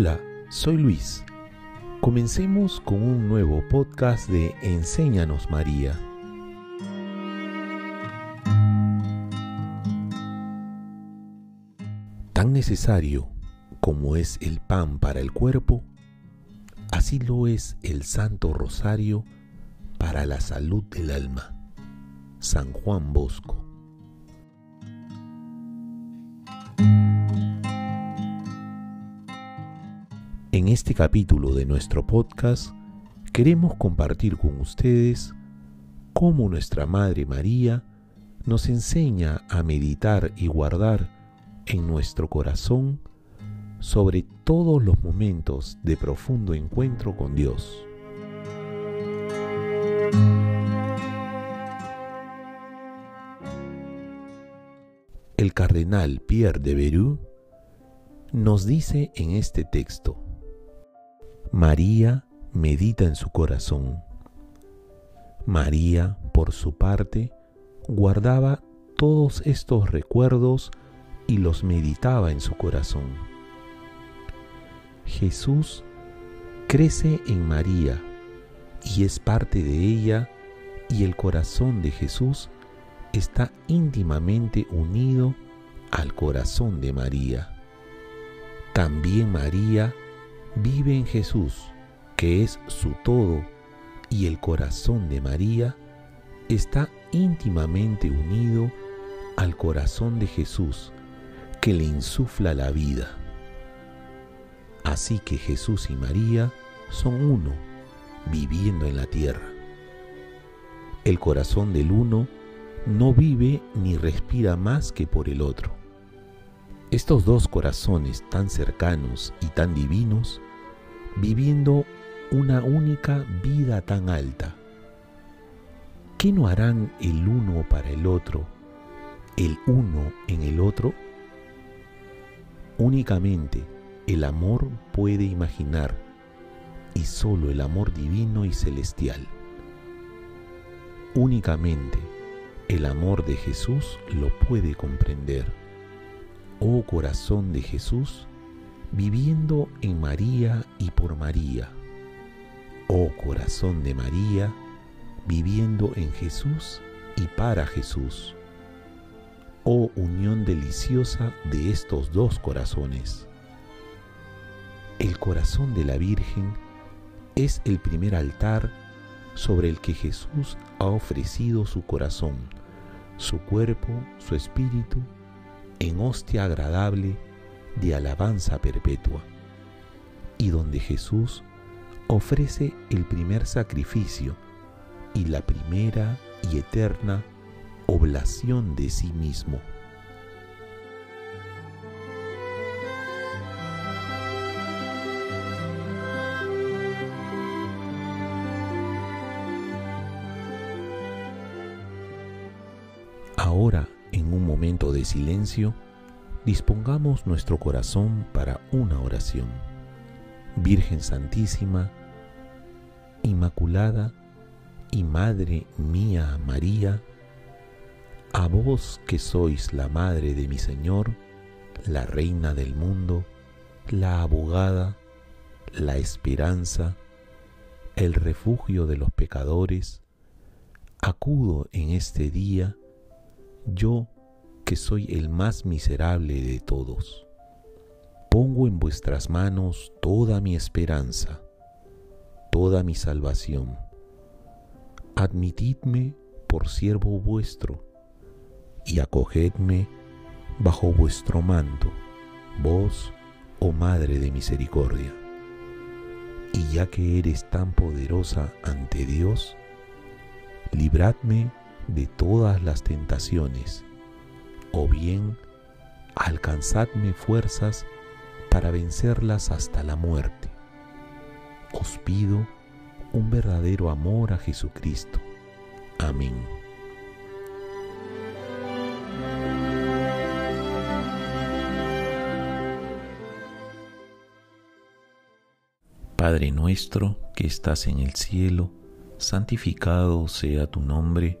Hola, soy Luis. Comencemos con un nuevo podcast de Enséñanos María. Tan necesario como es el pan para el cuerpo, así lo es el Santo Rosario para la salud del alma. San Juan Bosco. En este capítulo de nuestro podcast queremos compartir con ustedes cómo nuestra Madre María nos enseña a meditar y guardar en nuestro corazón sobre todos los momentos de profundo encuentro con Dios. El cardenal Pierre de Beru nos dice en este texto, María medita en su corazón. María, por su parte, guardaba todos estos recuerdos y los meditaba en su corazón. Jesús crece en María y es parte de ella y el corazón de Jesús está íntimamente unido al corazón de María. También María vive en Jesús, que es su todo, y el corazón de María está íntimamente unido al corazón de Jesús, que le insufla la vida. Así que Jesús y María son uno, viviendo en la tierra. El corazón del uno no vive ni respira más que por el otro. Estos dos corazones tan cercanos y tan divinos, viviendo una única vida tan alta, ¿qué no harán el uno para el otro, el uno en el otro? Únicamente el amor puede imaginar y solo el amor divino y celestial. Únicamente el amor de Jesús lo puede comprender oh corazón de Jesús, viviendo en María y por María. Oh corazón de María, viviendo en Jesús y para Jesús. Oh unión deliciosa de estos dos corazones. El corazón de la Virgen es el primer altar sobre el que Jesús ha ofrecido su corazón, su cuerpo, su espíritu en hostia agradable de alabanza perpetua, y donde Jesús ofrece el primer sacrificio y la primera y eterna oblación de sí mismo. Ahora en un momento de silencio, dispongamos nuestro corazón para una oración. Virgen Santísima, Inmaculada y Madre mía María, a vos que sois la Madre de mi Señor, la Reina del mundo, la abogada, la esperanza, el refugio de los pecadores, acudo en este día yo que soy el más miserable de todos. Pongo en vuestras manos toda mi esperanza, toda mi salvación. Admitidme por siervo vuestro y acogedme bajo vuestro manto, vos, oh Madre de Misericordia. Y ya que eres tan poderosa ante Dios, libradme de todas las tentaciones, o bien alcanzadme fuerzas para vencerlas hasta la muerte. Os pido un verdadero amor a Jesucristo. Amén. Padre nuestro que estás en el cielo, santificado sea tu nombre